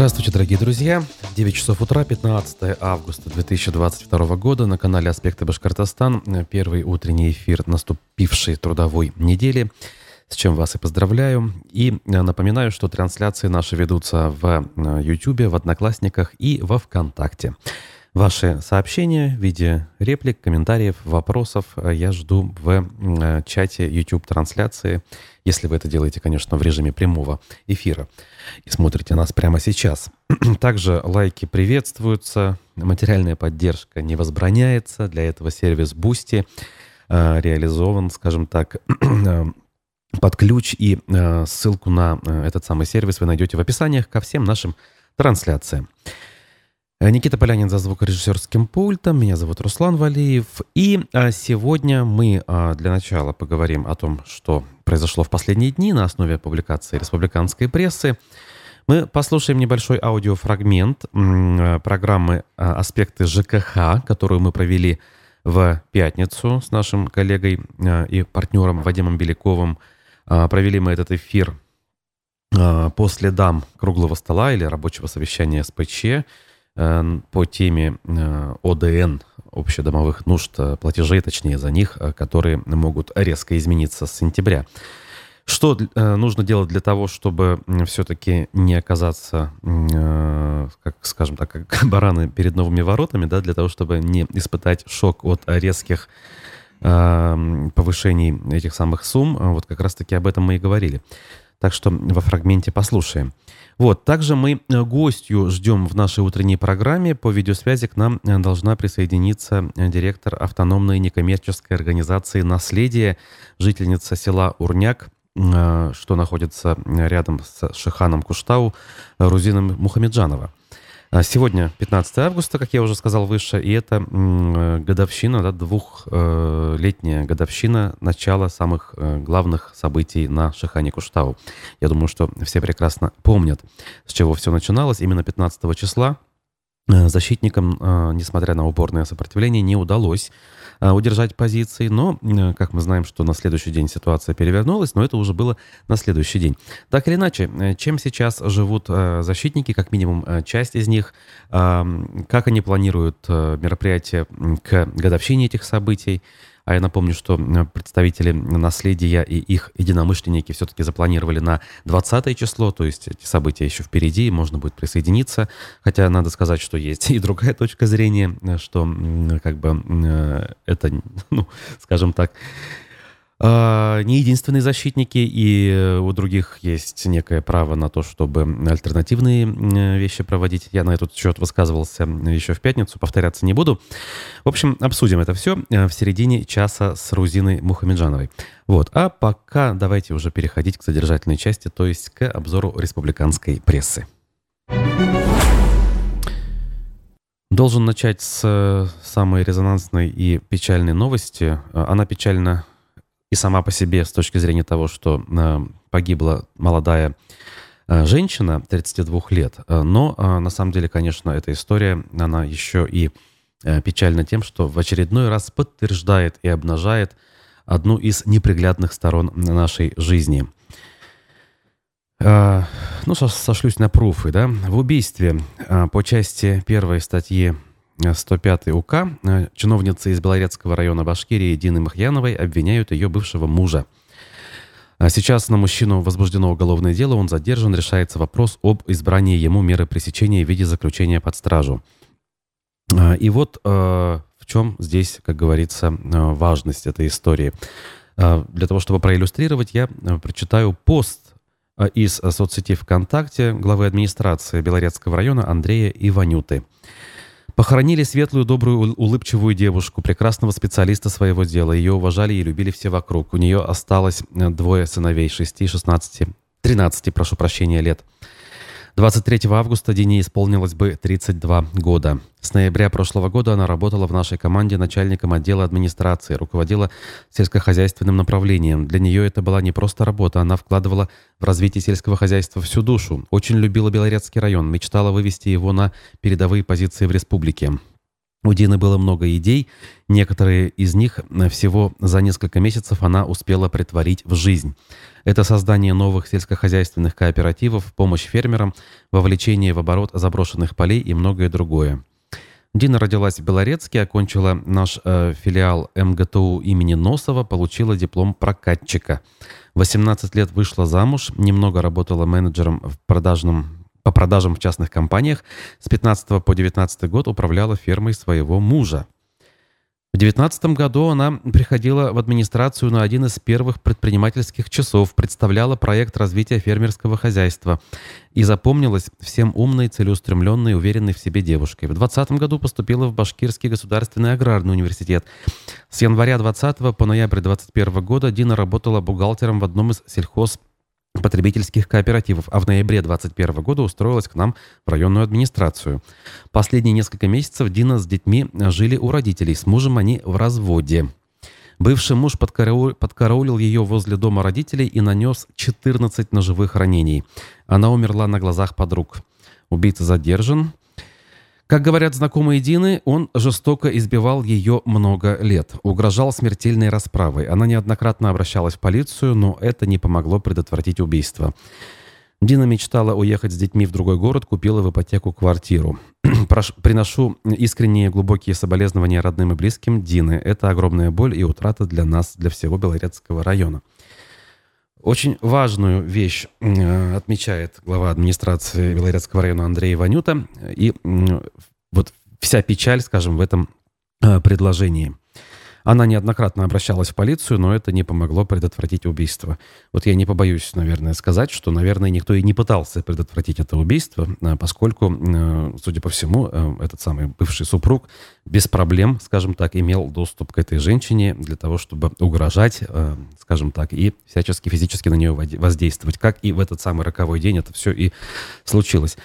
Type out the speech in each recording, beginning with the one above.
Здравствуйте, дорогие друзья. 9 часов утра, 15 августа 2022 года на канале «Аспекты Башкортостан». Первый утренний эфир наступившей трудовой недели, с чем вас и поздравляю. И напоминаю, что трансляции наши ведутся в YouTube, в Одноклассниках и во Вконтакте. Ваши сообщения в виде реплик, комментариев, вопросов я жду в чате YouTube-трансляции, если вы это делаете, конечно, в режиме прямого эфира и смотрите нас прямо сейчас. Также лайки приветствуются, материальная поддержка не возбраняется. Для этого сервис Boosty э, реализован, скажем так, под ключ. И э, ссылку на э, этот самый сервис вы найдете в описаниях ко всем нашим трансляциям. Никита Полянин за звукорежиссерским пультом. Меня зовут Руслан Валиев. И сегодня мы для начала поговорим о том, что произошло в последние дни на основе публикации республиканской прессы. Мы послушаем небольшой аудиофрагмент программы «Аспекты ЖКХ», которую мы провели в пятницу с нашим коллегой и партнером Вадимом Беляковым. Провели мы этот эфир по следам круглого стола или рабочего совещания СПЧ по теме ОДН, общедомовых нужд, платежей, точнее, за них, которые могут резко измениться с сентября. Что э, нужно делать для того, чтобы все-таки не оказаться, э, как, скажем так, как бараны перед новыми воротами, да, для того, чтобы не испытать шок от резких э, повышений этих самых сумм. Вот как раз-таки об этом мы и говорили. Так что во фрагменте послушаем. Вот, также мы гостью ждем в нашей утренней программе. По видеосвязи к нам должна присоединиться директор автономной некоммерческой организации «Наследие», жительница села Урняк Э, что находится рядом с Шиханом Куштау, Рузином Мухамеджанова. А сегодня 15 августа, как я уже сказал выше, и это годовщина, да, двухлетняя годовщина начала самых э, главных событий на Шихане Куштау. Я думаю, что все прекрасно помнят, с чего все начиналось. Именно 15 числа э, защитникам, несмотря на упорное сопротивление, не удалось удержать позиции. Но, как мы знаем, что на следующий день ситуация перевернулась, но это уже было на следующий день. Так или иначе, э, чем сейчас живут э, защитники, как минимум э, часть из них, как они планируют мероприятия к годовщине этих событий, а я напомню, что представители наследия и их единомышленники все-таки запланировали на 20 число, то есть эти события еще впереди, можно будет присоединиться. Хотя надо сказать, что есть и другая точка зрения, что как бы э, это, ну, скажем так, не единственные защитники, и у других есть некое право на то, чтобы альтернативные вещи проводить. Я на этот счет высказывался еще в пятницу, повторяться не буду. В общем, обсудим это все э, в середине часа с Рузиной Мухамеджановой. Вот. А пока давайте уже переходить к содержательной части, то есть к обзору республиканской прессы. Должен начать с э, самой резонансной и печальной новости. Она печальна и сама по себе с точки зрения того, что э, погибла молодая э, женщина 32 лет. Э, но на самом деле, конечно, эта история, она еще и печальна тем, что в очередной раз подтверждает и обнажает одну из неприглядных сторон нашей жизни. Ну, сошлюсь на пруфы, да. В убийстве по части первой статьи 105 УК э, чиновницы из Белорецкого района Башкирии Дины Махьяновой обвиняют ее бывшего мужа. А сейчас на мужчину возбуждено уголовное дело, он задержан, решается вопрос об избрании ему меры пресечения в виде заключения под стражу. А, и вот э, в чем здесь, как говорится, э, важность этой истории. Для того, чтобы проиллюстрировать, я прочитаю пост из соцсети ВКонтакте главы администрации Белорецкого района Андрея Иванюты. Похоронили светлую, добрую, улыбчивую девушку, прекрасного специалиста своего дела. Ее уважали и любили все вокруг. У нее осталось э, двое сыновей, 6, 16, 13, прошу прощения, лет. 23 августа Дине исполнилось бы 32 года. С ноября прошлого года она работала в нашей команде начальником отдела администрации, руководила сельскохозяйственным направлением. Для нее это была не просто работа, она вкладывала в развитие сельского хозяйства всю душу. Очень любила Белорецкий район, мечтала вывести его на передовые позиции в республике. У Дины было много идей, некоторые из них всего за несколько месяцев она успела притворить в жизнь. Это создание новых сельскохозяйственных кооперативов, помощь фермерам, вовлечение в оборот заброшенных полей и многое другое. Дина родилась в Белорецке, окончила наш э, филиал МГТУ имени Носова, получила диплом прокатчика. 18 лет вышла замуж, немного работала менеджером в продажном по продажам в частных компаниях, с 15 по 19 год управляла фермой своего мужа. В 2019 году она приходила в администрацию на один из первых предпринимательских часов, представляла проект развития фермерского хозяйства и запомнилась всем умной, целеустремленной, уверенной в себе девушкой. В 2020 году поступила в Башкирский государственный аграрный университет. С января 2020 по ноябрь 2021 года Дина работала бухгалтером в одном из сельхоз потребительских кооперативов, а в ноябре 2021 года устроилась к нам в районную администрацию. Последние несколько месяцев Дина с детьми жили у родителей, с мужем они в разводе. Бывший муж подкараул, подкараулил ее возле дома родителей и нанес 14 ножевых ранений. Она умерла на глазах подруг. Убийца задержан. Как говорят знакомые Дины, он жестоко избивал ее много лет, угрожал смертельной расправой. Она неоднократно обращалась в полицию, но это не помогло предотвратить убийство. Дина мечтала уехать с детьми в другой город, купила в ипотеку квартиру. Приношу искренние глубокие соболезнования родным и близким Дины. Это огромная боль и утрата для нас, для всего Белорецкого района. Очень важную вещь э, отмечает глава администрации Белорецкого района Андрей Ванюта. И вот вся печаль, скажем, в этом э, предложении. Она неоднократно обращалась в полицию, но это не помогло предотвратить убийство. Вот я не побоюсь, наверное, сказать, что, наверное, никто и не пытался предотвратить это убийство, э, поскольку, судя по всему, этот самый бывший супруг без проблем, скажем так, имел доступ к этой женщине для того, чтобы угрожать, э, скажем так, и всячески физически на нее воздействовать. Как и в этот самый роковой день это все и случилось.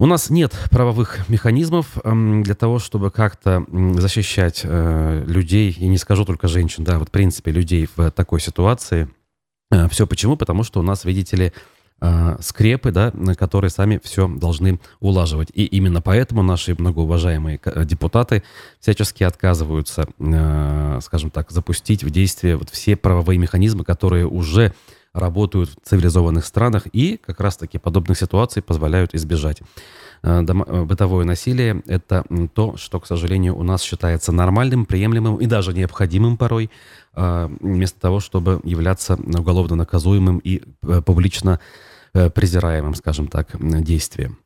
У нас нет правовых механизмов эм, для того, чтобы как-то защищать э, людей, и не скажу только женщин, да, вот в принципе людей в такой ситуации. Э, все почему? Потому что у нас, видите ли, э, скрепы, да, которые сами все должны улаживать. И именно поэтому наши многоуважаемые депутаты всячески отказываются, скажем так, запустить в действие вот все правовые механизмы, которые уже работают в цивилизованных странах и как раз-таки подобных ситуаций позволяют избежать. Э, бытовое насилие – это то, что, к сожалению, у нас считается нормальным, приемлемым и даже необходимым порой, вместо того, чтобы являться уголовно наказуемым и публично Э, презираемым, скажем так, действием.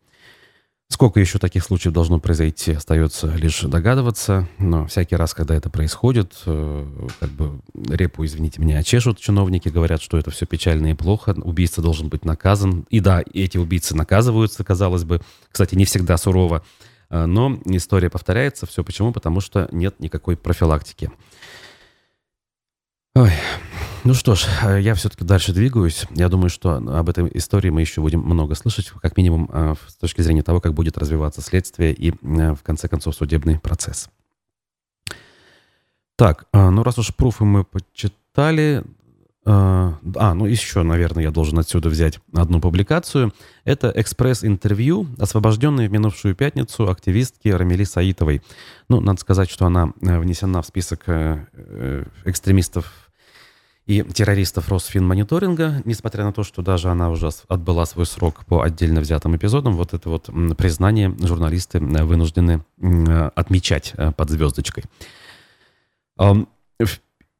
Сколько еще таких случаев должно произойти, остается лишь догадываться. Но всякий раз, когда это происходит, э, как бы репу, извините меня, очешут чиновники, говорят, что это все печально и плохо, убийца должен быть наказан. И да, эти убийцы наказываются, казалось бы. Кстати, не всегда сурово. Э, но история повторяется. Все почему? Потому что нет никакой профилактики. Ой, ну что ж, э, я все-таки дальше двигаюсь. Я думаю, что об этой истории мы еще будем много слышать, как минимум э, с точки зрения того, как будет развиваться следствие и, э, в конце концов, судебный процесс. Так, ну раз уж пруфы мы почитали, а, ну еще, наверное, я должен отсюда взять одну публикацию. Это экспресс-интервью, освобожденной в минувшую пятницу активистки Рамили Саитовой. Ну, надо сказать, что она внесена в список экстремистов и террористов Росфинмониторинга, несмотря на то, что даже она уже отбыла свой срок по отдельно взятым эпизодам, вот это вот признание журналисты вынуждены отмечать э, под звездочкой.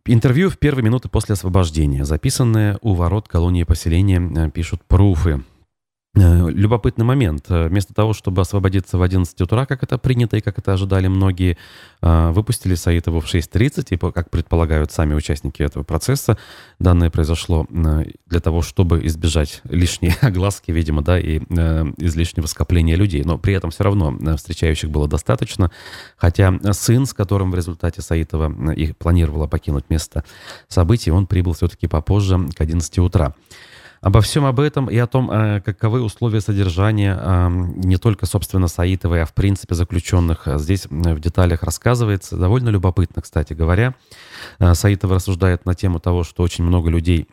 Интервью в первые минуты после освобождения, записанное у ворот колонии поселения, э, пишут пруфы. Э, любопытный момент. Э, вместо того, чтобы освободиться в 11 утра, как это принято и как это ожидали многие, э, выпустили Саитову в 6.30, и, как предполагают сами участники этого процесса, данное произошло для того, чтобы избежать лишней огласки, видимо, да, и излишнего скопления людей. Но при этом все равно встречающих было достаточно, хотя сын, с которым в результате Саитова их планировала покинуть место событий, он прибыл все-таки попозже, к 11 утра. Обо всем об этом и о том, э, каковы условия содержания не только, собственно, Саитовой, а в принципе заключенных, э, здесь в деталях рассказывается. Довольно любопытно, кстати говоря. Э, Саитова рассуждает на тему того, что очень много людей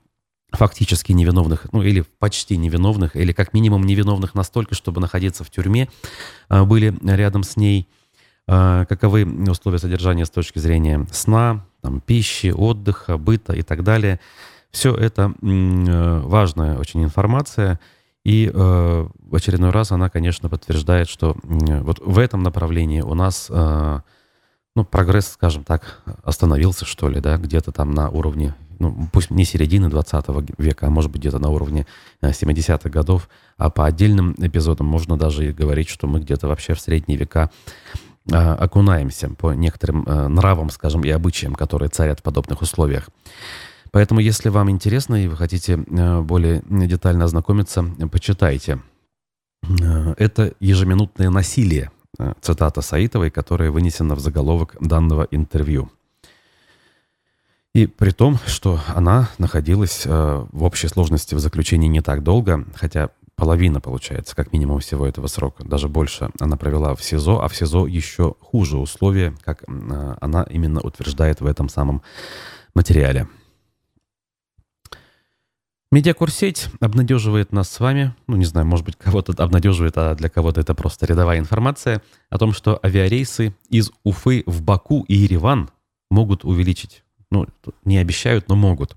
фактически невиновных, ну или почти невиновных, или как минимум невиновных настолько, чтобы находиться в тюрьме, были рядом с ней – каковы условия содержания с точки зрения сна, там, пищи, отдыха, быта и так далее. Все это важная очень информация, и э, в очередной раз она, конечно, подтверждает, что э, вот в этом направлении у нас, э, ну, прогресс, скажем так, остановился, что ли, да, где-то там на уровне, ну, пусть не середины 20 века, а может быть где-то на уровне 70-х годов, а по отдельным эпизодам можно даже и говорить, что мы где-то вообще в средние века окунаемся по некоторым нравам, скажем, и обычаям, которые царят в подобных условиях. Поэтому, если вам интересно и вы хотите э, более детально ознакомиться, почитайте. Э, это ежеминутное насилие, э, цитата Саитовой, которая вынесена в заголовок данного интервью. И при том, что она находилась в общей сложности в заключении не так долго, хотя половина, получается, как минимум всего этого срока, даже больше она провела в СИЗО, а в СИЗО еще хуже условия, как она именно утверждает в этом самом материале. Медиакурсеть обнадеживает нас с вами, ну не знаю, может быть кого-то обнадеживает, а для кого-то это просто рядовая информация, о том, что авиарейсы из Уфы в Баку и Ереван могут увеличить ну, не обещают, но могут.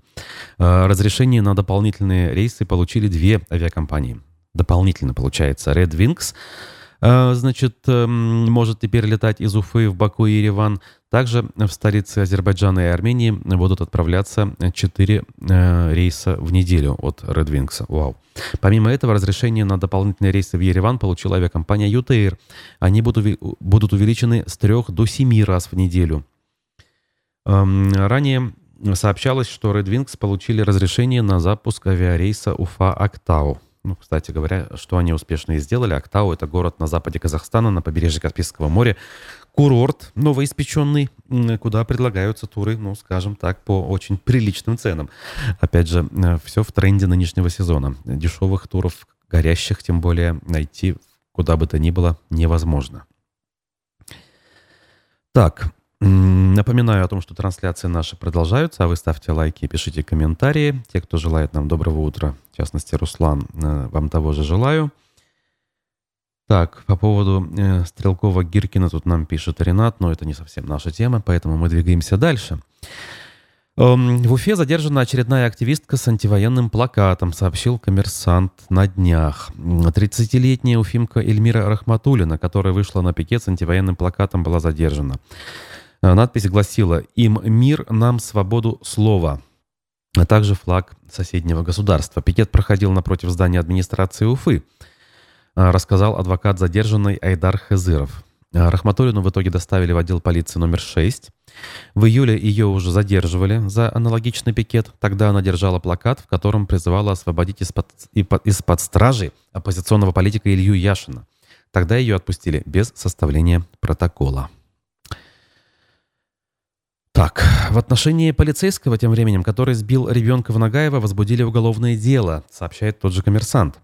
А, разрешение на дополнительные рейсы получили две авиакомпании. Дополнительно, получается, Red Wings значит, эм, может теперь летать из Уфы в Баку и Ереван. Также в столице Азербайджана и Армении будут отправляться 4 э, рейса в неделю от Red Wings. Вау. Помимо этого, разрешение на дополнительные рейсы в Ереван получила авиакомпания UTR. Они будут, будут увеличены с 3 до 7 раз в неделю. Эм, ранее сообщалось, что Red Wings получили разрешение на запуск авиарейса Уфа-Актау. Ну, кстати говоря, что они успешно и сделали. Актау — это город на западе Казахстана, на побережье Каспийского моря. Курорт новоиспеченный, куда предлагаются туры, ну, скажем так, по очень приличным ценам. Опять же, э, все в тренде нынешнего сезона. Дешевых туров, горящих тем более, найти куда бы то ни было невозможно. Так, Напоминаю о том, что трансляции наши продолжаются, а вы ставьте лайки и пишите комментарии. Те, кто желает нам доброго утра, в частности, Руслан, э, вам того же желаю. Так, по поводу э, Стрелкова-Гиркина тут нам пишет Ренат, но это не совсем наша тема, поэтому мы двигаемся дальше. Эм, в Уфе задержана очередная активистка с антивоенным плакатом, сообщил коммерсант на днях. 30-летняя уфимка Эльмира Рахматулина, которая вышла на пикет с антивоенным плакатом, была задержана. Э, надпись гласила «Им мир, нам свободу слова», а также флаг соседнего государства. Пикет проходил напротив здания администрации Уфы, э, рассказал адвокат задержанной Айдар Хезыров. Э, Рахматуллину в итоге доставили в отдел полиции номер 6. В июле ее уже задерживали за аналогичный пикет. Тогда она держала плакат, в котором призывала освободить из-под, из-под стражи оппозиционного политика Илью Яшина. Тогда ее отпустили без составления протокола. Так, в отношении полицейского тем временем, который сбил ребенка в Нагаева, возбудили уголовное дело, сообщает тот же коммерсант.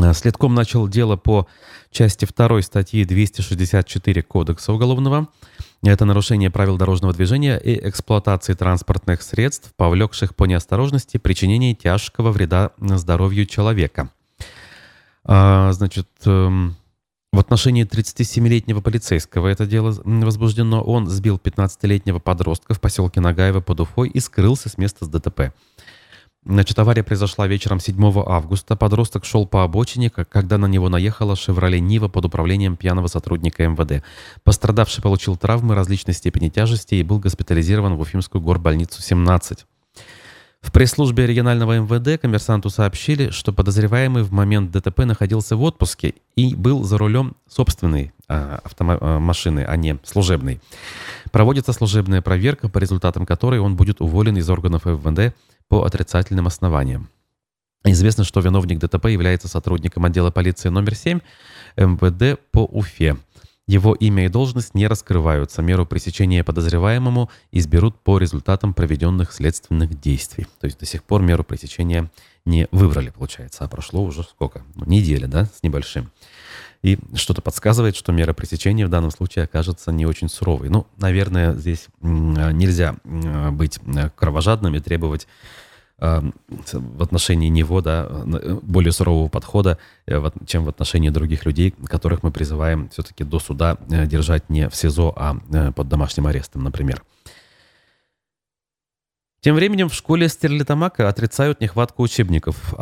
Э, следком начал дело по части 2 статьи 264 Кодекса уголовного. Это нарушение правил дорожного движения и эксплуатации транспортных средств, повлекших по неосторожности причинение тяжкого вреда здоровью человека. А, значит, эм, в отношении 37-летнего полицейского это дело возбуждено. Он сбил 15-летнего подростка в поселке Нагаево под Уфой и скрылся с места с ДТП. Значит, авария произошла вечером 7 августа. Подросток шел по обочине, когда на него наехала «Шевроле Нива» под управлением пьяного сотрудника МВД. Пострадавший получил травмы различной степени тяжести и был госпитализирован в Уфимскую горбольницу 17. В пресс-службе регионального МВД коммерсанту сообщили, что подозреваемый в момент ДТП находился в отпуске и был за рулем собственной а, а, машины, а не служебной. Проводится служебная проверка, по результатам которой он будет уволен из органов МВД по отрицательным основаниям. Известно, что виновник ДТП является сотрудником отдела полиции номер 7 МВД по Уфе. Его имя и должность не раскрываются. Меру пресечения подозреваемому изберут по результатам проведенных следственных действий. То есть до сих пор меру пресечения не выбрали, получается. А прошло уже сколько? Ну, неделя, да, с небольшим. И что-то подсказывает, что мера пресечения в данном случае окажется не очень суровой. Ну, наверное, здесь нельзя быть кровожадным и требовать в отношении него, да, более сурового подхода, чем в отношении других людей, которых мы призываем все-таки до суда держать не в СИЗО, а под домашним арестом, например. Тем временем в школе Стерлитамака отрицают нехватку учебников.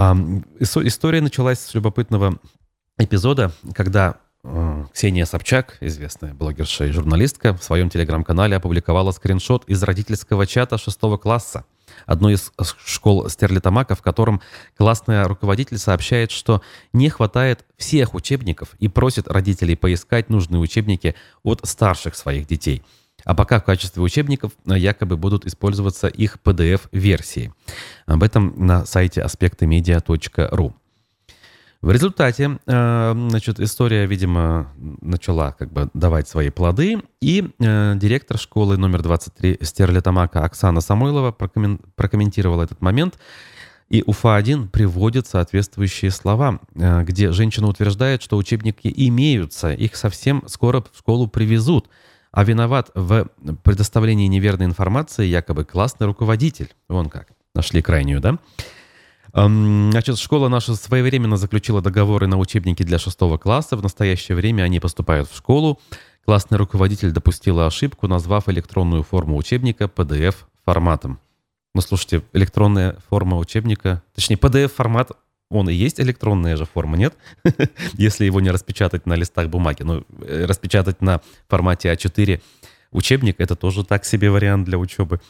История началась с любопытного эпизода, когда э, Ксения Собчак, известная блогерша и журналистка, в своем телеграм-канале опубликовала скриншот из родительского чата шестого класса одной из школ Стерлитамака, в котором классная руководитель сообщает, что не хватает всех учебников и просит родителей поискать нужные учебники от старших своих детей – а пока в качестве учебников э, якобы будут использоваться их PDF-версии. Об этом на сайте аспектымедиа.ру. В результате, э, значит, история, видимо, начала как бы давать свои плоды, и э, директор школы номер 23 Стерлитамака Оксана Самойлова прокомментировала этот момент, и УФА-1 приводит соответствующие слова, где женщина утверждает, что учебники имеются, их совсем скоро в школу привезут – а виноват в предоставлении неверной информации якобы классный руководитель. Вон как. Нашли крайнюю, да? Значит, школа наша своевременно заключила договоры на учебники для шестого класса. В настоящее время они поступают в школу. Классный руководитель допустила ошибку, назвав электронную форму учебника PDF-форматом. Ну, слушайте, электронная форма учебника, точнее, PDF-формат он и есть электронная же форма, нет? Если его не распечатать на листах бумаги. Ну, э, распечатать на формате А4 учебник, это тоже так себе вариант для учебы.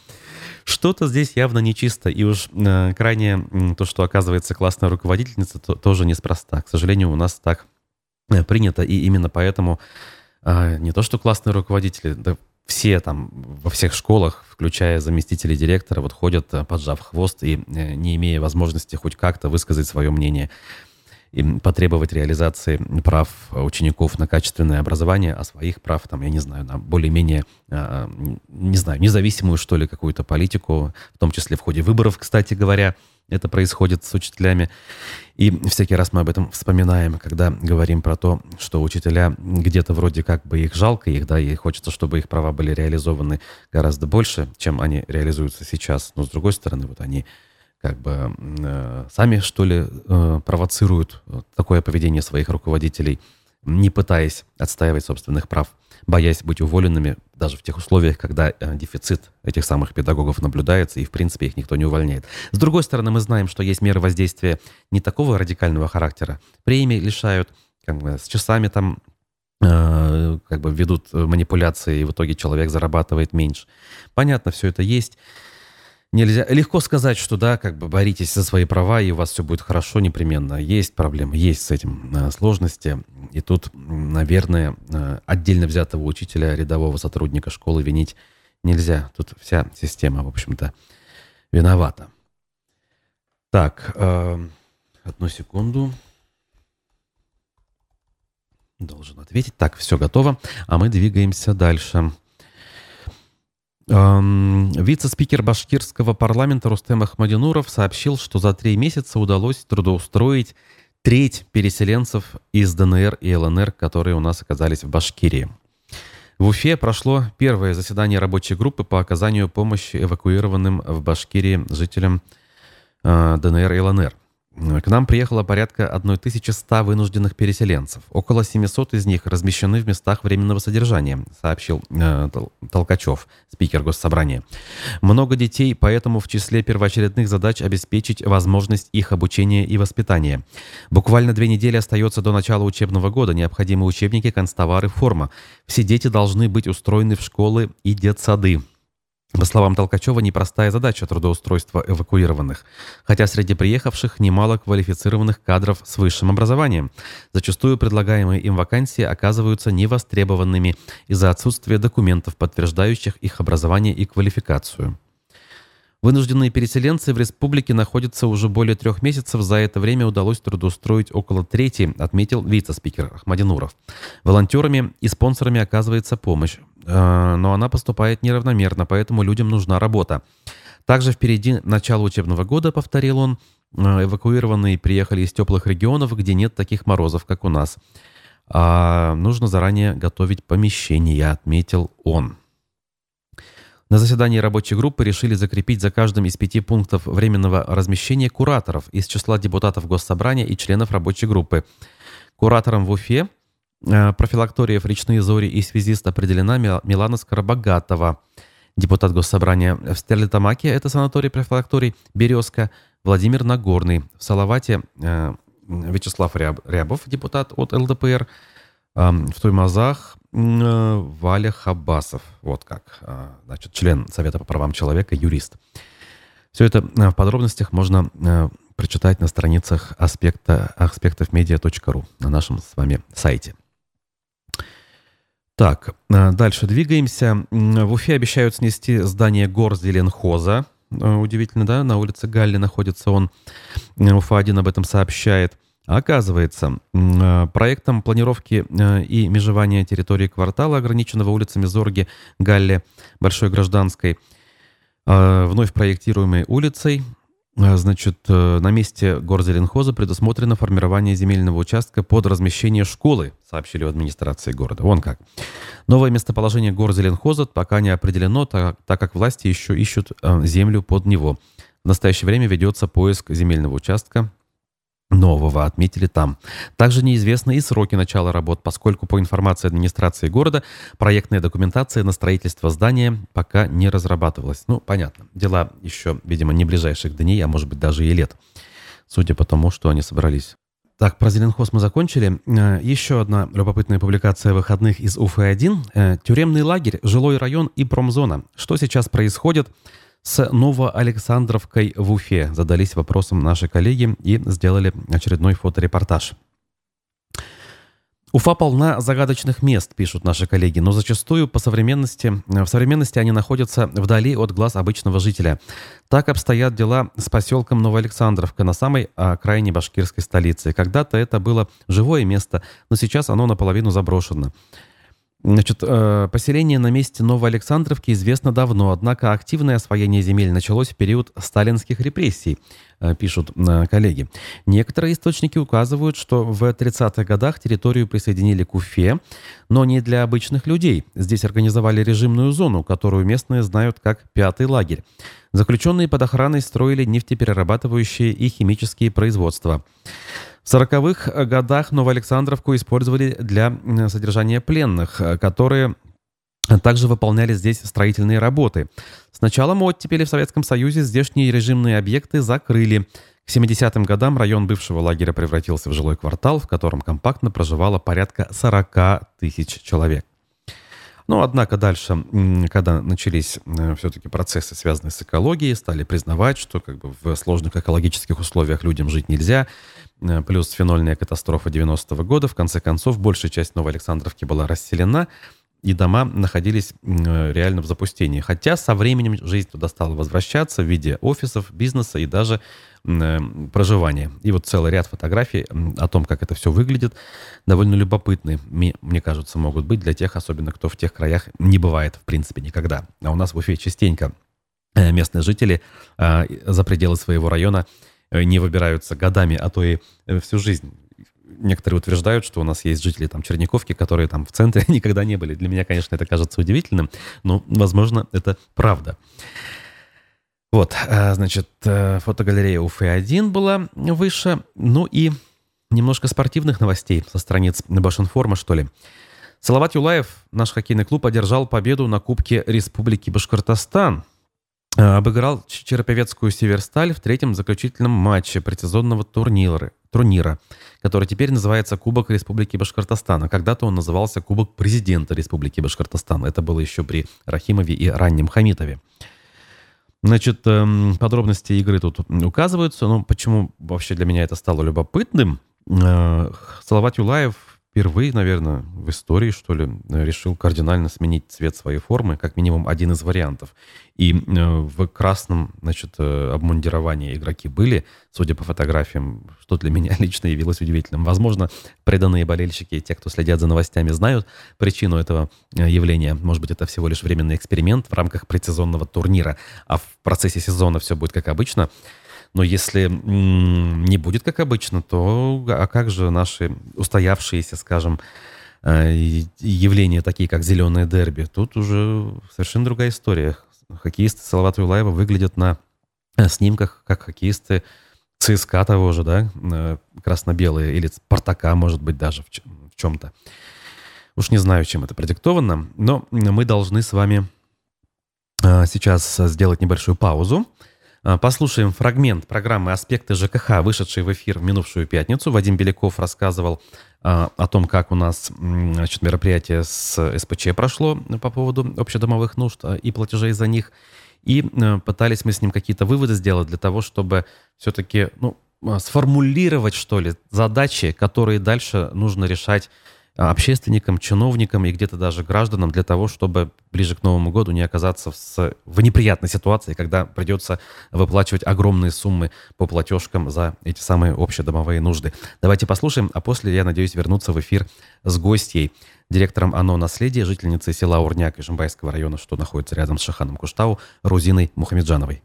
Что-то здесь явно нечисто, и уж э, крайне то, что оказывается классная руководительница, то, тоже неспроста. К сожалению, у нас так э, принято, и именно поэтому э, не то, что классные руководители, да все там во всех школах, включая заместителей директора, вот ходят, поджав хвост и не имея возможности хоть как-то высказать свое мнение потребовать реализации прав учеников на качественное образование, а своих прав, там, я не знаю, на более-менее, а, не знаю, независимую, что ли, какую-то политику, в том числе в ходе выборов, кстати говоря, это происходит с учителями. И всякий раз мы об этом вспоминаем, когда говорим про то, что учителя где-то вроде как бы их жалко, их, да, и хочется, чтобы их права были реализованы гораздо больше, чем они реализуются сейчас. Но с другой стороны, вот они как бы э, сами, что ли, э, провоцируют такое поведение своих руководителей, не пытаясь отстаивать собственных прав боясь быть уволенными даже в тех условиях, когда э, дефицит этих самых педагогов наблюдается, и, в принципе, их никто не увольняет. С другой стороны, мы знаем, что есть меры воздействия не такого радикального характера. Премии лишают, как бы, с часами там э, как бы ведут манипуляции, и в итоге человек зарабатывает меньше. Понятно, все это есть. Нельзя легко сказать, что да, как бы боритесь за свои права, и у вас все будет хорошо непременно. Есть проблемы, есть с этим э, сложности. И тут, наверное, э, отдельно взятого учителя, рядового сотрудника школы винить нельзя. Тут вся система, в общем-то, виновата. Так, э, одну секунду. Должен ответить. Так, все готово. А мы двигаемся дальше. Вице-спикер башкирского парламента Рустем Ахмадинуров сообщил, что за три месяца удалось трудоустроить треть переселенцев из ДНР и ЛНР, которые у нас оказались в Башкирии. В Уфе прошло первое заседание рабочей группы по оказанию помощи эвакуированным в Башкирии жителям э, ДНР и ЛНР. К нам приехало порядка 1100 вынужденных переселенцев. Около 700 из них размещены в местах временного содержания, сообщил э, Толкачев, спикер Госсобрания. Много детей, поэтому в числе первоочередных задач обеспечить возможность их обучения и воспитания. Буквально две недели остается до начала учебного года. Необходимы учебники, констовары, форма. Все дети должны быть устроены в школы и детсады. По словам Толкачева, непростая задача трудоустройства эвакуированных, хотя среди приехавших немало квалифицированных кадров с высшим образованием. Зачастую предлагаемые им вакансии оказываются невостребованными из-за отсутствия документов, подтверждающих их образование и квалификацию. Вынужденные переселенцы в республике находятся уже более трех месяцев. За это время удалось трудоустроить около трети, отметил вице-спикер Ахмадинуров. Волонтерами и спонсорами оказывается помощь, но она поступает неравномерно, поэтому людям нужна работа. Также впереди начало учебного года, повторил он, э, эвакуированные приехали из теплых регионов, где нет таких морозов, как у нас. А нужно заранее готовить помещение, отметил он. На заседании рабочей группы решили закрепить за каждым из пяти пунктов временного размещения кураторов из числа депутатов Госсобрания и членов рабочей группы. Куратором в Уфе э, профилакториев «Речные зори» и связист определена Милана Скоробогатова. Депутат Госсобрания в Стерлитамаке, это санаторий профилакторий «Березка», Владимир Нагорный. В Салавате э, Вячеслав Рябов, депутат от ЛДПР. В Туймазах Э, Валя Хабасов. Вот как. Значит, член Совета по правам человека, юрист. Все это э, в подробностях можно э, прочитать на страницах аспекта, аспектовмедиа.ру на нашем с вами сайте. Так, дальше двигаемся. В Уфе обещают снести здание Горзеленхоза. Удивительно, да? На улице Галли находится он. Уфа-1 об этом сообщает. Оказывается, э, проектом планировки э, и межевания территории квартала, ограниченного улицами Зорги, Галле, Большой Гражданской, э, вновь проектируемой улицей, значит, на месте горзеленхоза предусмотрено формирование земельного участка под размещение школы, сообщили в администрации города. Вон как. Новое местоположение горзеленхоза пока не определено, так, так как власти еще ищут землю под него. В настоящее время ведется поиск земельного участка нового отметили там. Также неизвестны и сроки начала работ, поскольку по информации администрации города проектная документация на строительство здания пока не разрабатывалась. Ну, понятно, дела еще, видимо, не ближайших дней, а может быть даже и лет, судя по тому, что они собрались. Так, про Зеленхоз мы закончили. Э, еще одна любопытная публикация выходных из Уфы-1. Э, Тюремный лагерь, жилой район и промзона. Что сейчас происходит? С Новоалександровкой в Уфе. Задались вопросом наши коллеги и сделали очередной фоторепортаж. Уфа полна загадочных мест, пишут наши коллеги, но зачастую по современности, в современности они находятся вдали от глаз обычного жителя. Так обстоят дела с поселком Новоалександровка на самой окраине башкирской столицы. Когда-то это было живое место, но сейчас оно наполовину заброшено. Значит, э, поселение на месте Новоалександровки известно давно, однако активное освоение земель началось в период сталинских репрессий, пишут э, коллеги. Некоторые источники указывают, что в 30-х годах территорию присоединили к Уфе, но не для обычных людей. Здесь организовали режимную зону, которую местные знают как «пятый лагерь». Заключенные под охраной строили нефтеперерабатывающие и химические производства. В 40-х годах Новоалександровку использовали для содержания пленных, э, которые также выполняли здесь строительные работы. С началом оттепели в Советском Союзе здешние режимные объекты закрыли. К 70-м годам район бывшего лагеря превратился в жилой квартал, в котором компактно проживало порядка 40 тысяч человек. Но, однако, дальше, когда начались э, все-таки процессы, связанные с экологией, стали признавать, что как бы, в сложных экологических условиях людям жить нельзя, э, плюс фенольная катастрофа 90-го года, в конце концов, большая часть Новой Александровки была расселена, и дома находились э, реально в запустении. Хотя со временем жизнь туда стала возвращаться в виде офисов, бизнеса и даже э, проживания. И вот целый ряд фотографий о том, как это все выглядит, довольно любопытные, мне, кажется, могут быть для тех, особенно кто в тех краях не бывает, в принципе, никогда. А у нас в Уфе частенько э, местные жители за пределы своего района не выбираются годами, а то и всю жизнь некоторые утверждают, что у нас есть жители там Черниковки, которые там в центре никогда не были. Для меня, конечно, это кажется удивительным, но, возможно, это правда. Вот, а, значит, э, фотогалерея Уфы-1 была выше. Ну и немножко спортивных новостей со страниц Башинформа, что ли. Салават Юлаев, наш хоккейный клуб, одержал победу на Кубке Республики Башкортостан. Э, обыграл Череповецкую Северсталь в третьем заключительном матче предсезонного турнира турнира, который теперь называется Кубок Республики Башкортостан. А когда-то он назывался Кубок Президента Республики Башкортостан. Это было еще при Рахимове и раннем Хамитове. Значит, эм, подробности игры тут указываются, но почему вообще для меня это стало любопытным? Э, Салават Юлаев впервые, наверное, в истории, что ли, решил кардинально сменить цвет своей формы, как минимум один из вариантов. И э, в красном, значит, э, обмундировании игроки были, судя по фотографиям, что для меня лично явилось удивительным. Возможно, преданные болельщики, те, кто следят за новостями, знают причину этого э, явления. Может быть, это всего лишь временный эксперимент в рамках предсезонного турнира, а в процессе сезона все будет как обычно. Но если не будет как обычно, то а как же наши устоявшиеся, скажем, э, явления, такие как зеленое дерби? Тут уже совершенно другая история. хоккеисты Салавата Юлаева выглядят на снимках как хоккеисты ЦСКА того же, да, э, красно-белые, или Спартака, может быть, даже в, чем-то. Уж не знаю, чем это продиктовано, но мы должны с вами э, сейчас сделать небольшую паузу. Э, послушаем фрагмент программы «Аспекты ЖКХ», вышедшей в эфир в минувшую пятницу. Вадим Беляков рассказывал о том, как у нас значит, мероприятие с СПЧ прошло по поводу общедомовых нужд и платежей за них – и э, пытались мы с ним какие-то выводы сделать для того, чтобы все-таки ну, сформулировать, что ли, задачи, которые дальше нужно решать общественникам, чиновникам и где-то даже гражданам для того, чтобы ближе к Новому году не оказаться в, в неприятной ситуации, когда придется выплачивать огромные суммы по платежкам за эти самые общедомовые нужды. Давайте послушаем, а после, я надеюсь, вернуться в эфир с гостьей директором ОНО «Наследие», жительницей села Урняк Ижембайского района, что находится рядом с Шаханом Куштау, Рузиной Мухамеджановой.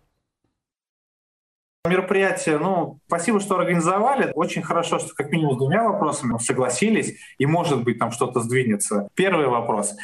Мероприятие, ну, спасибо, что организовали. Очень хорошо, что как минимум с двумя вопросами согласились, и может быть там что-то сдвинется. Первый вопрос.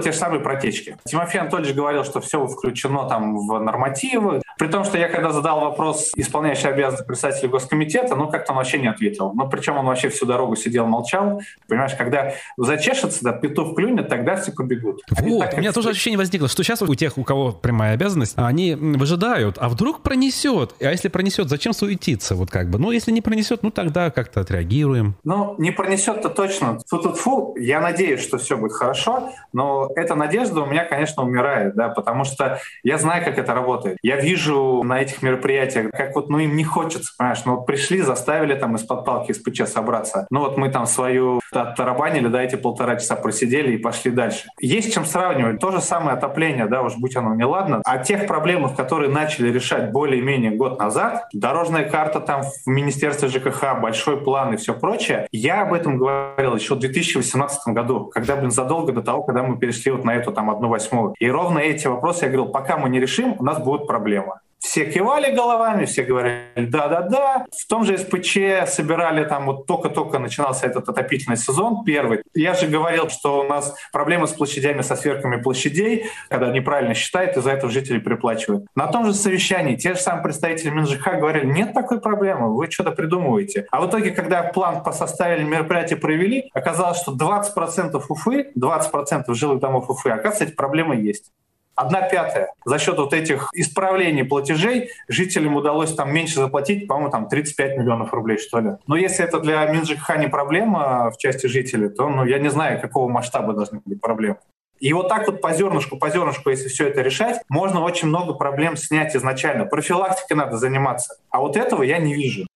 Те же самые протечки. Тимофей Анатольевич говорил, что все включено там в нормативы. При том, что я когда задал вопрос исполняющий обязанности председателя госкомитета, ну как-то он вообще не ответил. Ну причем он вообще всю дорогу сидел, молчал. Понимаешь, когда зачешется, да, петух клюнет, тогда все побегут. Они вот, так, у меня тоже ощущение возникло, что сейчас у тех, у кого прямая обязанность, они выжидают, а вдруг пронесет. А если пронесет, зачем суетиться? Вот как бы. Ну, если не пронесет, ну тогда как-то отреагируем. Ну, не пронесет-то точно. Фу-тут-фу. Я надеюсь, что все будет хорошо, но эта надежда у меня, конечно, умирает, да, потому что я знаю, как это работает. Я вижу на этих мероприятиях, как вот, ну, им не хочется, понимаешь, ну, вот пришли, заставили там из-под палки, из ПЧ собраться. Ну, вот мы там свою оттарабанили, да, эти полтора часа просидели и пошли дальше. Есть чем сравнивать. То же самое отопление, да, уж будь оно неладно. О тех проблемах, которые начали решать более-менее год назад, дорожная карта там в Министерстве ЖКХ, большой план и все прочее, я об этом говорил еще в 2018 году, когда, блин, задолго до того, когда мы перешли перешли вот на эту там одну восьмую. И ровно эти вопросы я говорил, пока мы не решим, у нас будет проблема. Все кивали головами, все говорили «да-да-да». В том же СПЧ собирали там вот только-только начинался этот отопительный сезон первый. Я же говорил, что у нас проблемы с площадями, со сверками площадей, когда неправильно считают, из-за этого жители переплачивают. На том же совещании те же самые представители МинЖХ говорили «нет такой проблемы, вы что-то придумываете». А в итоге, когда план по составили, мероприятие провели, оказалось, что 20% Уфы, 20% жилых домов Уфы, оказывается, эти проблемы есть. Одна пятая. За счет вот этих исправлений платежей жителям удалось там меньше заплатить, по-моему, там 35 миллионов рублей, что ли. Но если это для Минжикха не проблема в части жителей, то ну, я не знаю, какого масштаба должны быть проблемы. И вот так вот по зернышку, по зернышку, если все это решать, можно очень много проблем снять изначально. Профилактикой надо заниматься. А вот этого я не вижу.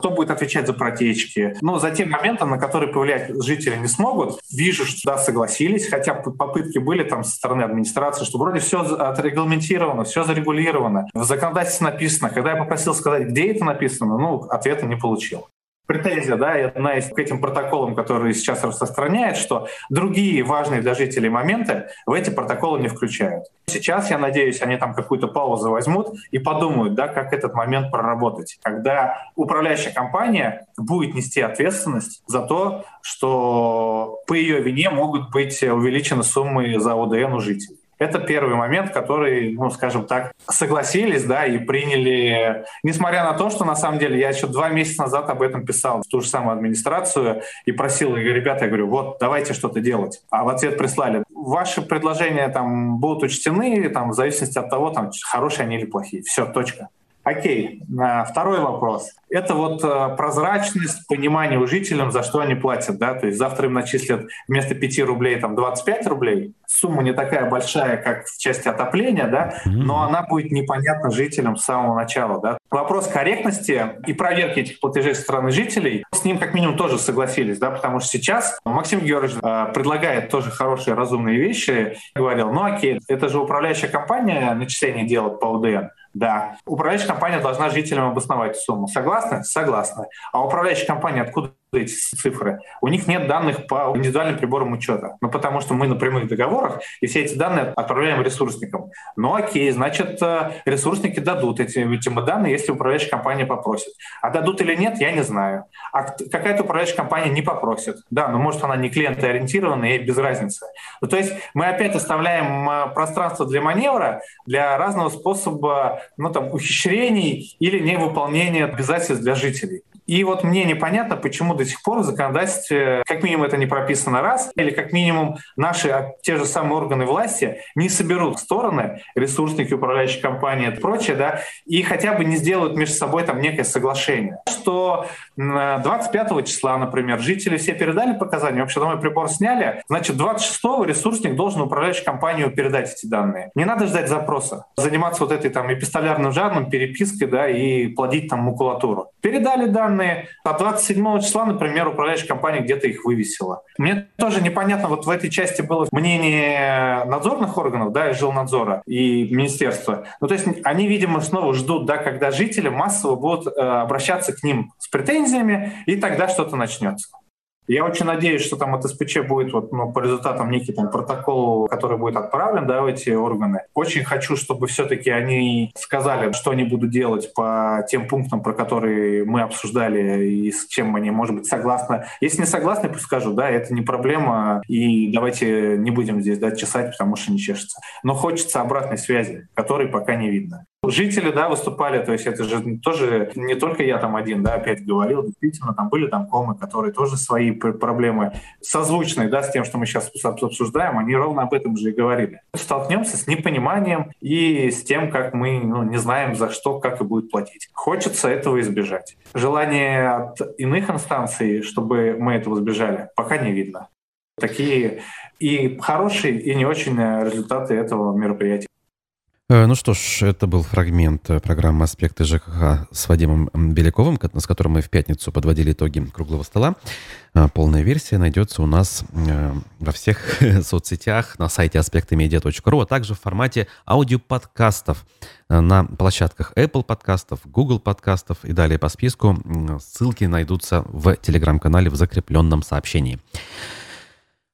Кто будет отвечать за протечки? Ну, за те моменты, на которые повлиять жители не смогут. Вижу, что да, согласились, хотя попытки были там со стороны администрации, что вроде все отрегламентировано, все зарегулировано. В законодательстве написано. Когда я попросил сказать, где это написано, ну, ответа не получил претензия, да, и одна из к этим протоколам, которые сейчас распространяет, что другие важные для жителей моменты в эти протоколы не включают. Сейчас, я надеюсь, они там какую-то паузу возьмут и подумают, да, как этот момент проработать, когда управляющая компания будет нести ответственность за то, что по ее вине могут быть увеличены суммы за ОДН у жителей. Это первый момент, который, ну, скажем так, согласились, да, и приняли, несмотря на то, что на самом деле я еще два месяца назад об этом писал в ту же самую администрацию и просил, и ребята, я говорю, вот, давайте что-то делать. А в ответ прислали, ваши предложения там будут учтены, там, в зависимости от того, там, хорошие они или плохие. Все, точка. Окей, а, второй вопрос. Это вот э, прозрачность, понимание у жителям, за что они платят. Да? То есть завтра им начислят вместо 5 рублей там, 25 рублей. Сумма не такая большая, как в части отопления, да? но она будет непонятна жителям с самого начала. Да? Вопрос корректности и проверки этих платежей со стороны жителей, с ним как минимум тоже согласились, да? потому что сейчас Максим Георгиевич э, предлагает тоже хорошие, разумные вещи. Говорил, ну окей, это же управляющая компания начисление делает по УДН. Да. Управляющая компания должна жителям обосновать сумму. Согласны? Согласны. А управляющая компания откуда эти цифры. У них нет данных по индивидуальным приборам учета. Ну, потому что мы на прямых договорах, и все эти данные отправляем ресурсникам. Ну, окей, значит, э, ресурсники дадут эти, эти данные, если управляющая компания попросит. А дадут или нет, я не знаю. А какая-то управляющая компания не попросит. Да, но может она не клиентоориентированная, и без разницы. Ну, то есть мы опять оставляем э, пространство для маневра, для разного способа ну, там, ухищрений или невыполнения обязательств для жителей. И вот мне непонятно, почему до сих пор в законодательстве, как минимум, это не прописано раз, или как минимум наши а, те же самые органы власти не соберут стороны, ресурсники, управляющие компании и прочее, да, и хотя бы не сделают между собой там некое соглашение. Что 25 числа, например, жители все передали показания, общедомовой прибор сняли, значит, 26 ресурсник должен управляющей компанию передать эти данные. Не надо ждать запроса, заниматься вот этой там эпистолярным жанром, перепиской, да, и плодить там макулатуру. Передали данные, данные. А 27 числа, например, управляющая компания где-то их вывесила. Мне тоже непонятно, вот в этой части было мнение надзорных органов, да, и жилнадзора, и министерства. Ну, то есть они, видимо, снова ждут, да, когда жители массово будут э, обращаться к ним с претензиями, и тогда что-то начнется. Я очень надеюсь, что там от СПЧ будет вот, ну, по результатам некий там протокол, который будет отправлен да, в эти органы. Очень хочу, чтобы все-таки они сказали, что они будут делать по тем пунктам, про которые мы обсуждали, и с чем они, может быть, согласны. Если не согласны, пусть скажут, да, это не проблема, и давайте не будем здесь да, чесать, потому что не чешется. Но хочется обратной связи, которой пока не видно. Жители, да, выступали, то есть это же тоже не только я там один, да, опять говорил, действительно, там были там комы, которые тоже свои проблемы созвучные, да, с тем, что мы сейчас обсуждаем, они ровно об этом же и говорили. Столкнемся с непониманием и с тем, как мы ну, не знаем, за что, как и будет платить. Хочется этого избежать. Желание от иных инстанций, чтобы мы этого избежали, пока не видно. Такие и хорошие, и не очень результаты этого мероприятия. Э, ну что ж, это был фрагмент э, программы «Аспекты ЖКХ» с Вадимом Беляковым, с которым мы в пятницу подводили итоги круглого стола. Э, полная версия найдется у нас во всех соцсетях, на сайте аспектымедиа.ру, а также в формате аудиоподкастов на площадках Apple подкастов, Google подкастов и далее по списку. Ссылки найдутся в телеграм-канале в закрепленном сообщении.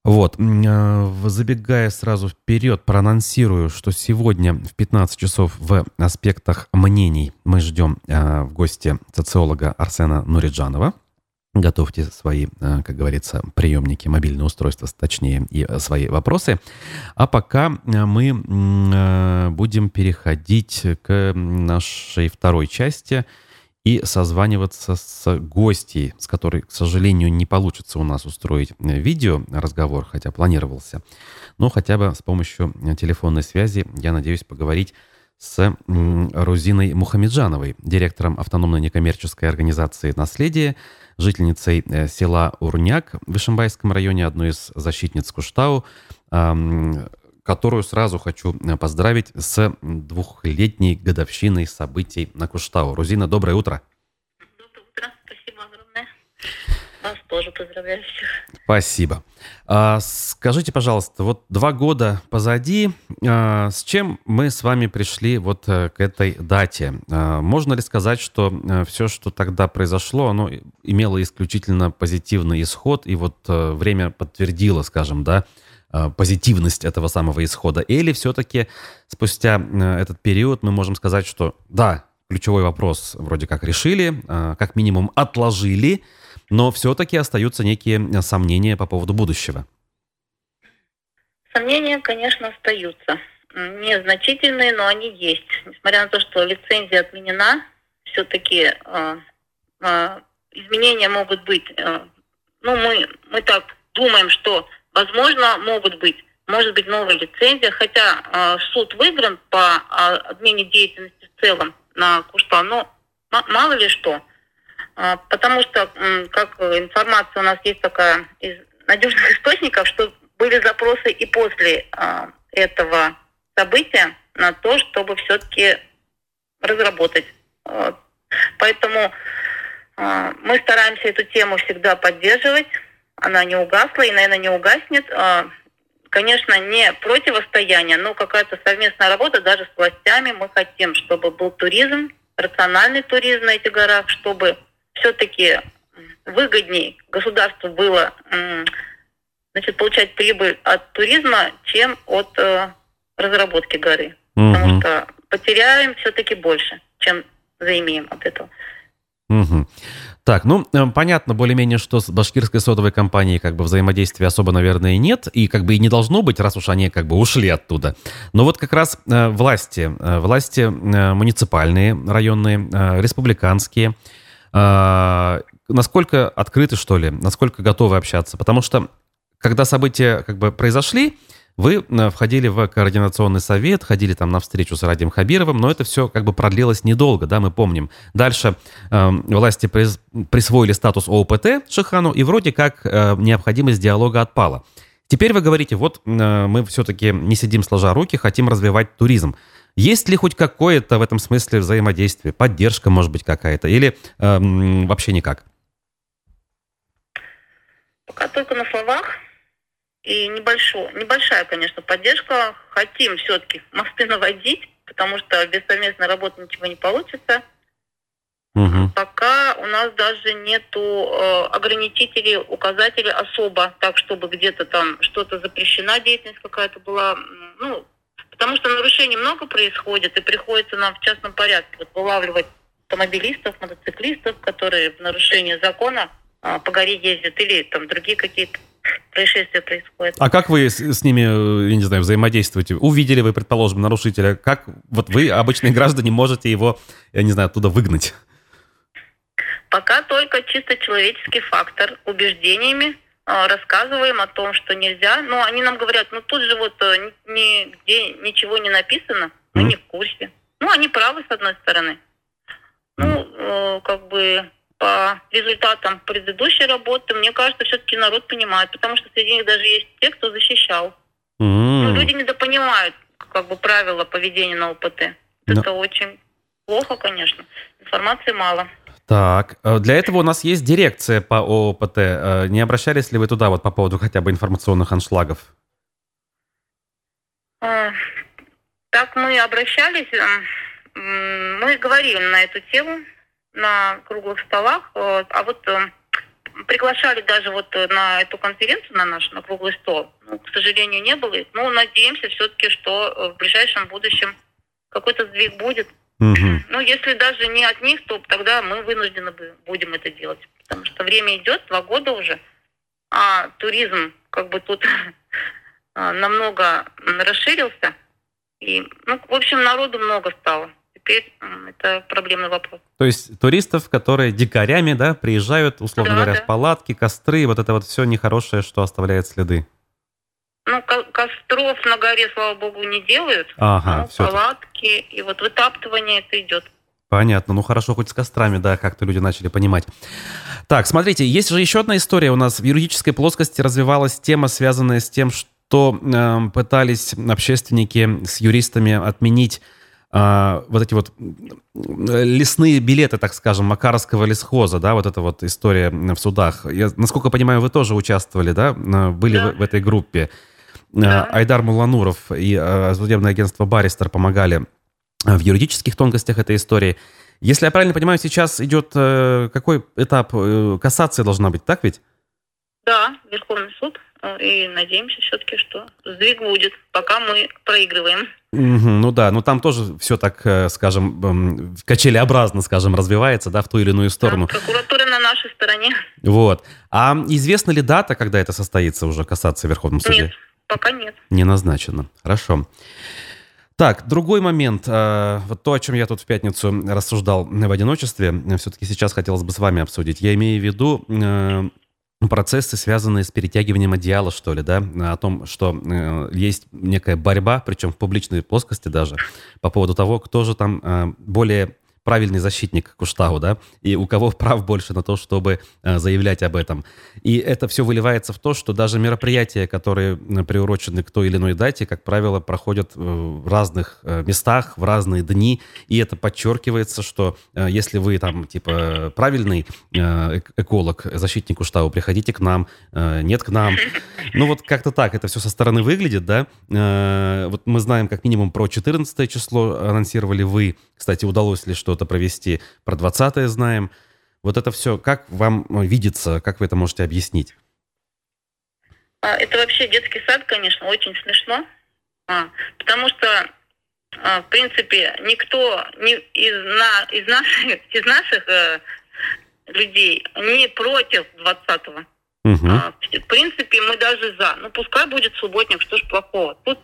Вот, а, забегая сразу вперед, проанонсирую, что сегодня в 15 часов в аспектах мнений мы ждем а, в гости социолога Арсена Нуриджанова. Готовьте свои, а, как говорится, приемники, мобильные устройства, точнее, и свои вопросы. А пока мы будем переходить к нашей второй части – и созваниваться с гостьей, с которой, к сожалению, не получится у нас устроить э, видео разговор, хотя планировался. Но хотя бы с помощью телефонной связи я надеюсь поговорить с Рузиной Мухамеджановой, директором автономной некоммерческой организации «Наследие», жительницей э, села Урняк в Ишимбайском районе, одной из защитниц Куштау, которую сразу хочу э, поздравить с двухлетней годовщиной событий на Куштау. Рузина, доброе утро. Доброе утро, спасибо огромное. Вас тоже поздравляю всех. Спасибо. А, скажите, пожалуйста, вот два года позади, а, с чем мы с вами пришли вот а, к этой дате? А, можно ли сказать, что а, все, что тогда произошло, оно имело исключительно позитивный исход, и вот время подтвердило, скажем, да, Э, позитивность этого самого исхода? Или все-таки спустя э, этот период мы можем сказать, что да, ключевой вопрос вроде как решили, э, как минимум отложили, но все-таки остаются некие сомнения по поводу будущего? Сомнения, конечно, остаются. Незначительные, но они есть. Несмотря на то, что лицензия отменена, все-таки э, э, изменения могут быть. Э, ну, мы, мы так думаем, что Возможно, могут быть, может быть новая лицензия, хотя э, суд выигран по э, отмене деятельности в целом на Куштау, но мало ли что. Э, потому что, э, как информация у нас есть такая из надежных источников, что были запросы и после э, этого события на то, чтобы все-таки разработать. Э, поэтому э, мы стараемся эту тему всегда поддерживать она не угасла и, наверное, не угаснет. А, конечно, не противостояние, но какая-то совместная работа даже с властями. Мы хотим, чтобы был туризм, рациональный туризм на этих горах, чтобы все-таки выгодней государству было значит, получать прибыль от туризма, чем от э, разработки горы. Угу. Потому что потеряем все-таки больше, чем заимеем от этого. Угу. Так, ну, э, понятно более-менее, что с башкирской содовой компанией как бы взаимодействия особо, наверное, нет, и как бы и не должно быть, раз уж они как бы ушли оттуда. Но вот как раз э, власти, э, власти э, муниципальные, районные, э, республиканские, э, насколько открыты, что ли, насколько готовы общаться? Потому что, когда события как бы произошли, вы э, входили в координационный совет, ходили там на встречу с Радием Хабировым, но это все как бы продлилось недолго, да, мы помним. Дальше э, власти прис, присвоили статус ООПТ Шихану, и вроде как э, необходимость диалога отпала. Теперь вы говорите, вот э, мы все-таки не сидим сложа руки, хотим развивать туризм. Есть ли хоть какое-то в этом смысле взаимодействие, поддержка, может быть, какая-то, или э, вообще никак? Пока только на словах и небольшой, небольшая, конечно, поддержка. Хотим все-таки мосты наводить, потому что без совместной работы ничего не получится. Угу. Пока у нас даже нету э, ограничителей, указателей особо, так чтобы где-то там что-то запрещена деятельность какая-то была. Ну, потому что нарушений много происходит, и приходится нам в частном порядке вот, вылавливать автомобилистов, мотоциклистов, которые в нарушении закона по горе ездят, или там другие какие-то происшествия происходят. А как вы с, с ними, э, я не знаю, взаимодействуете? Увидели вы, предположим, нарушителя, как вот вы, обычные граждане, можете его, я не знаю, оттуда выгнать? Пока только чисто человеческий фактор. Убеждениями э, рассказываем о том, что нельзя. Но они нам говорят, ну тут же вот э, нигде ничего не написано, мы mm. не в курсе. Ну, они правы, с одной стороны. Ну, э, как бы по результатам предыдущей работы, мне кажется, все-таки народ понимает, потому что среди них даже есть те, кто защищал. Mm. Ну, люди недопонимают как бы правила поведения на ОПТ. No. Это очень плохо, конечно. Информации мало. Так, э, для этого у нас есть дирекция по ОПТ. Э, не обращались ли вы туда вот по поводу хотя бы информационных аншлагов? А, так мы обращались, мы говорили на эту тему, на круглых столах, а вот э, приглашали даже вот э, на эту конференцию, на наш, на круглый стол. Ну, к сожалению, не было. Но надеемся все-таки, что э, в ближайшем будущем какой-то сдвиг будет. Угу. Ну, если даже не от них, то тогда мы вынуждены будем это делать. Потому что время идет, два года уже, а туризм как бы тут намного расширился. И, ну, в общем, народу много стало теперь это проблемный вопрос. То есть туристов, которые дикарями, да, приезжают, условно да, говоря, да. в палатки, костры, вот это вот все нехорошее, что оставляет следы. Ну, костров на горе, слава богу, не делают. Ага, ну, все. Палатки, и вот вытаптывание это идет. Понятно. Ну хорошо, хоть с кострами, да, как-то люди начали понимать. Так, смотрите, есть же еще одна история. У нас в юридической плоскости развивалась тема, связанная с тем, что э, пытались общественники с юристами отменить а, вот эти вот лесные билеты, так скажем, Макаровского лесхоза, да, вот эта вот история в судах. Я, насколько понимаю, вы тоже участвовали, да, были да. В, в этой группе. А, да. Айдар Мулануров и а, судебное агентство «Баристер» помогали в юридических тонкостях этой истории. Если я правильно понимаю, сейчас идет э, какой этап? Э, кассация должна быть, так ведь? Да, Верховный суд. Э, и надеемся все-таки, что сдвиг будет, пока мы проигрываем. Ну да, но там тоже все так, э, скажем, эм, качелеобразно, скажем, развивается, да, в ту или иную сторону. Да, прокуратура на нашей стороне. Вот. А известна ли дата, когда это состоится уже, касаться Верховном суде? Нет, пока нет. Не назначено. Хорошо. Так, другой момент. Э, вот то, о чем я тут в пятницу рассуждал в одиночестве, все-таки сейчас хотелось бы с вами обсудить. Я имею в виду э, процессы, связанные с перетягиванием одеяла, что ли, да, о том, что э, есть некая борьба, причем в публичной плоскости даже, по поводу того, кто же там э, более правильный защитник Куштау, да, и у кого прав больше на то, чтобы э, заявлять об этом. И это все выливается в то, что даже мероприятия, которые э, приурочены к той или иной дате, как правило, проходят в разных э, местах, в разные дни, и это подчеркивается, что если вы там, типа, правильный эколог, защитник Куштау, приходите к нам, нет к нам. Ну вот как-то так это все со стороны выглядит, да. Вот мы знаем как минимум про 14 число анонсировали вы. Кстати, удалось ли что что-то провести. Про 20-е знаем. Вот это все, как вам ну, видится, как вы это можете объяснить? А, это вообще детский сад, конечно, очень смешно, а, потому что, а, в принципе, никто не из, на, из наших, из наших э, людей не против 20-го. Угу. В принципе, мы даже за. Ну, пускай будет субботник, что ж плохого. Тут,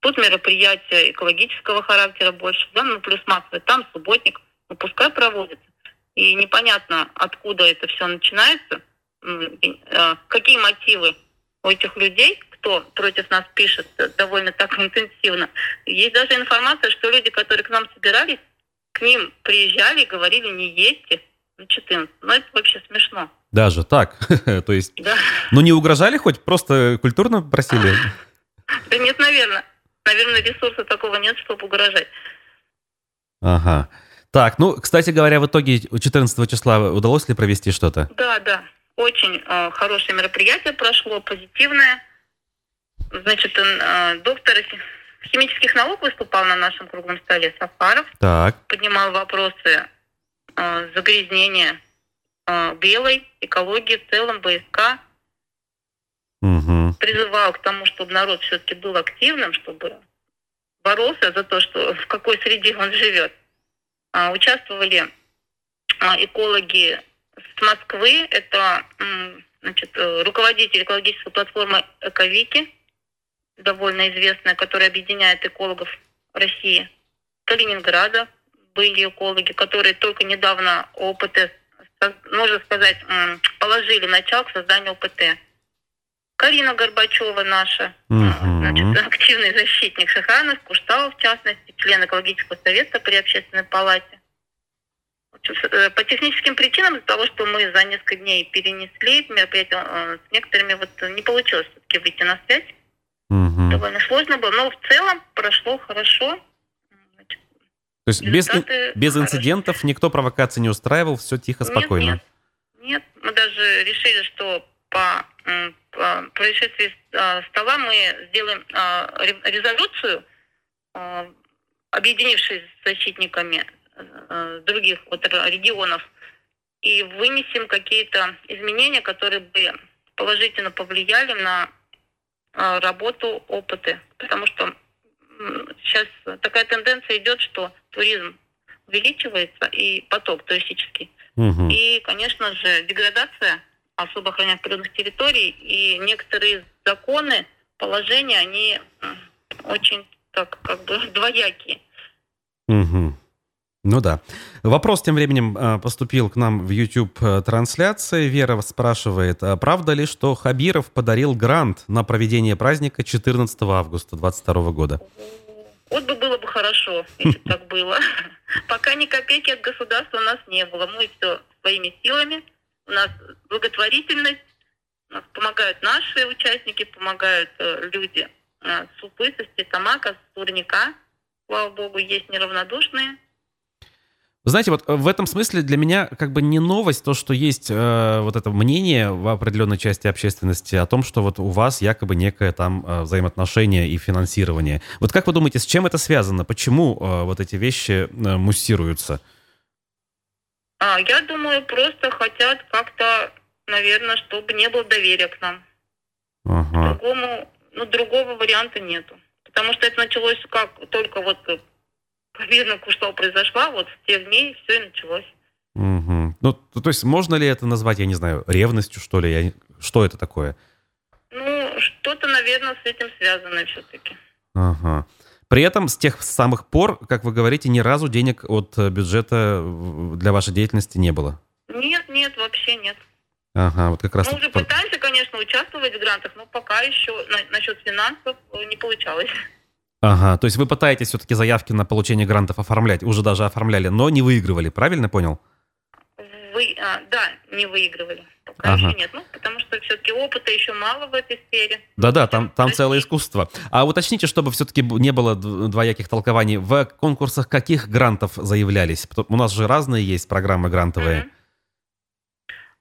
тут мероприятие экологического характера больше, да, ну, плюс массовый, там субботник, ну, пускай проводится. И непонятно, откуда это все начинается, какие мотивы у этих людей, кто против нас пишет довольно так интенсивно. Есть даже информация, что люди, которые к нам собирались, к ним приезжали и говорили, не едьте на 14. Ну, это вообще смешно. Даже так? То есть, да. ну не угрожали хоть, просто культурно просили? Да нет, наверное. Наверное, ресурса такого нет, чтобы угрожать. Ага. Так, ну, кстати говоря, в итоге 14 числа удалось ли провести что-то? Да, да. Очень э, хорошее мероприятие прошло, позитивное. Значит, э, доктор химических наук выступал на нашем круглом столе Сафаров. Так. Поднимал вопросы э, загрязнения э, белой, экологии в целом, БСК. Угу. Призывал к тому, чтобы народ все-таки был активным, чтобы боролся за то, что в какой среде он живет. А, участвовали а, экологи с Москвы, это значит, э, руководитель экологической платформы «Эковики», довольно известная, которая объединяет экологов России. Калининграда были экологи, которые только недавно ОПТ, можно сказать, положили начало к созданию ОПТ. Карина Горбачева наша, uh-huh. значит, активный защитник Шахранов, Кушталов, в частности, член экологического совета при общественной палате. Э, по техническим причинам, из-за того, что мы за несколько дней перенесли мероприятие, э, с некоторыми вот не получилось все-таки выйти на связь. Угу. Довольно сложно было, но в целом прошло хорошо. Значит, То есть без, без инцидентов никто провокации не устраивал, все тихо, спокойно? Нет, нет, нет. Мы даже решили, что по происшествии э, стола мы сделаем резолюцию, объединившись с защитниками Э, других вот регионов и вынесем какие-то изменения, которые бы положительно повлияли на э, работу опыты. Потому что сейчас такая тенденция идет, что туризм увеличивается и поток туристический. Угу. И, конечно же, деградация особо охраняемых природных территорий и некоторые законы, положения, они очень так как бы двоякие. Угу. Ну да. Вопрос тем временем э, поступил к нам в YouTube-трансляции. Вера спрашивает, а правда ли, что Хабиров подарил грант на проведение праздника 14 августа 2022 года? Вот бы было бы хорошо, если так было. Пока ни копейки от государства у нас не было. Мы все своими силами. У нас благотворительность. У нас помогают наши участники, помогают э, люди э, с Супы, со Стетамака, с Турника. Слава богу, есть неравнодушные знаете, вот э, в этом смысле для меня как бы не новость то, что есть э, вот это мнение в определенной части общественности о том, что вот у вас якобы некое там э, взаимоотношение и финансирование. Вот как вы думаете, с чем это связано? Почему э, вот эти вещи э, муссируются? А, я думаю, просто хотят как-то, наверное, чтобы не было доверия к нам. Ага. Другому, ну, другого варианта нету. Потому что это началось как только вот Видно, что произошла, вот в тех дней все и началось. Угу. Ну, то, есть можно ли это назвать, я не знаю, ревностью, что ли? Я... Что это такое? Ну, что-то, наверное, с этим связано все-таки. Ага. При этом с тех самых пор, как вы говорите, ни разу денег от э, бюджета для вашей деятельности не было? Нет, нет, вообще нет. Ага, вот как раз... Мы уже пытаемся, конечно, участвовать в грантах, но пока еще на, насчет финансов э, не получалось. Ага, то есть вы пытаетесь все-таки заявки на получение грантов оформлять, уже даже оформляли, но не выигрывали, правильно понял? Вы, а, да, не выигрывали. Пока ага. еще нет, ну, потому что все-таки опыта еще мало в этой сфере. Да-да, там, там целое искусство. А уточните, чтобы все-таки не было двояких толкований, в конкурсах каких грантов заявлялись? У нас же разные есть программы грантовые.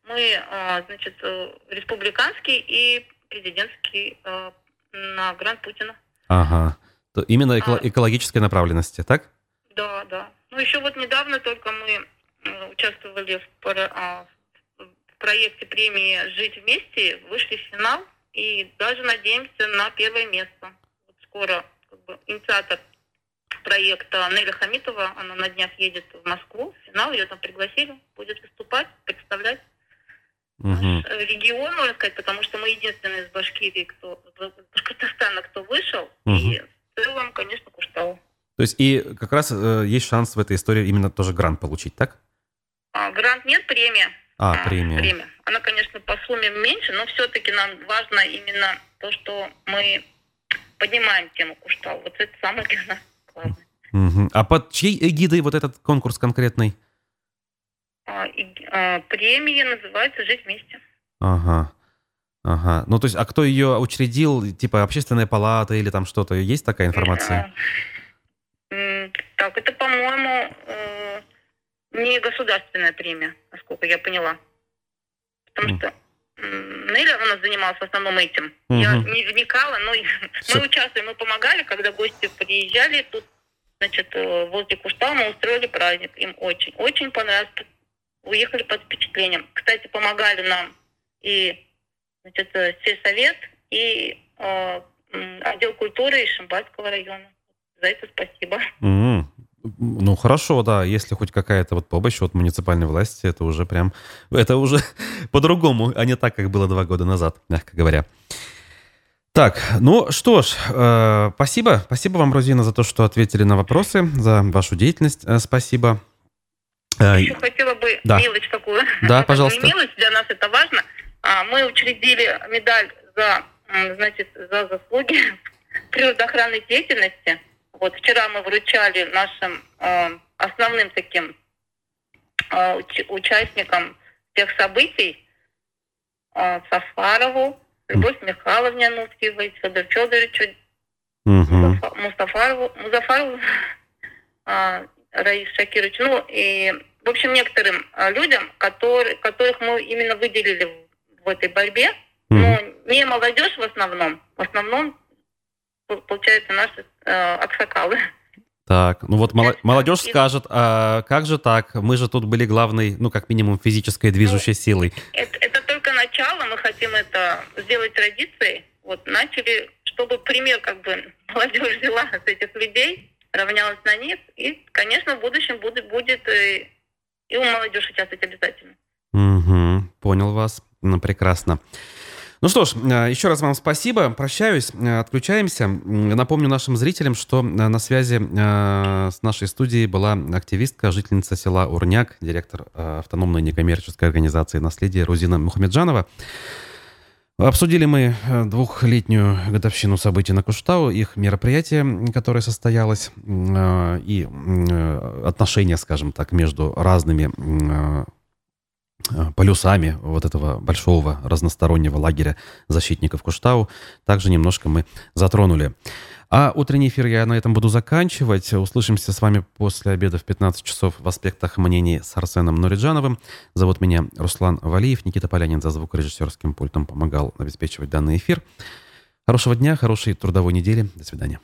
Мы, а, значит, э, республиканский и президентский э, на грант Путина. Ага. Именно эко- а, экологической направленности, так? Да, да. Ну, еще вот недавно только мы участвовали в, а, в проекте премии «Жить вместе», вышли в финал и даже надеемся на первое место. Вот скоро как бы, инициатор проекта Неля Хамитова, она на днях едет в Москву, в финал, ее там пригласили, будет выступать, представлять угу. наш регион, можно сказать, потому что мы единственные из Башкирии, кто, из Казахстана, кто вышел, угу. и в целом, конечно, Куштау. То есть и как раз э, есть шанс в этой истории именно тоже грант получить, так? А, грант нет, премия. А, премия. премия. Она, конечно, по сумме меньше, но все-таки нам важно именно то, что мы поднимаем тему Куштау. Вот это самое для нас главное. Угу. А под чьей эгидой вот этот конкурс конкретный? А, и, а, премия называется «Жить вместе». Ага. Ага. Ну, то есть, а кто ее учредил, типа общественная палата или там что-то? Есть такая информация это, по-моему, э, не государственная премия, насколько я поняла. Потому что Неля у нас занималась в основном этим. Угу. Я не вникала, но мы участвовали, мы помогали, когда гости приезжали. Тут, значит, э, возле Куштау мы устроили праздник. Им очень, очень понравилось. Уехали под впечатлением. Кстати, помогали нам и значит, э, сельсовет, и э, отдел культуры из Шимбальского района. За это спасибо. Mm. Ну, хорошо, да. Если хоть какая-то вот помощь от муниципальной власти, это уже прям... Это уже по-другому, а не так, как было два года назад, мягко говоря. Так, ну что ж, э, спасибо. Спасибо вам, Розина, за то, что ответили на вопросы, за вашу деятельность. Э, спасибо. Э, Еще хотела бы да. мелочь такую. Да, пожалуйста. Не мелочь, для нас это важно. А, мы учредили медаль за, значит, за заслуги природоохранной деятельности – вот вчера мы вручали нашим э, основным таким э, уч- участникам всех событий э, Сафарову, Любовь Михайловне Ануфьевой, Федор Федоровичу, угу. Мустафарову, Музафарову, э, Раис Шакировичу, ну и, в общем, некоторым э, людям, которые, которых мы именно выделили в, в этой борьбе, но не молодежь в основном, в основном получается, наши э, аксакалы. Так, ну вот молодежь скажет, а как же так? Мы же тут были главной, ну, как минимум, физической движущей ну, силой. Это, это только начало, мы хотим это сделать традицией. Вот начали, чтобы пример, как бы, молодежь взяла с этих людей, равнялась на них, и, конечно, в будущем будет, будет и, и у молодежи участвовать обязательно. Угу, понял вас. Ну, прекрасно. Ну что ж, э, еще раз вам спасибо. Прощаюсь, э, отключаемся. Напомню нашим зрителям, что э, на связи с нашей студией была активистка, жительница села Урняк, директор автономной некоммерческой организации «Наследие» Рузина Мухамеджанова. Обсудили мы двухлетнюю годовщину событий на Куштау, их мероприятие, которое состоялось, и отношения, скажем так, между разными полюсами вот этого большого разностороннего лагеря защитников Куштау также немножко мы затронули. А утренний эфир я на этом буду заканчивать. Услышимся с вами после обеда в 15 часов в аспектах мнений с Арсеном Нуриджановым. Зовут меня Руслан Валиев. Никита Полянин за звукорежиссерским пультом помогал обеспечивать данный эфир. Хорошего дня, хорошей трудовой недели. До свидания.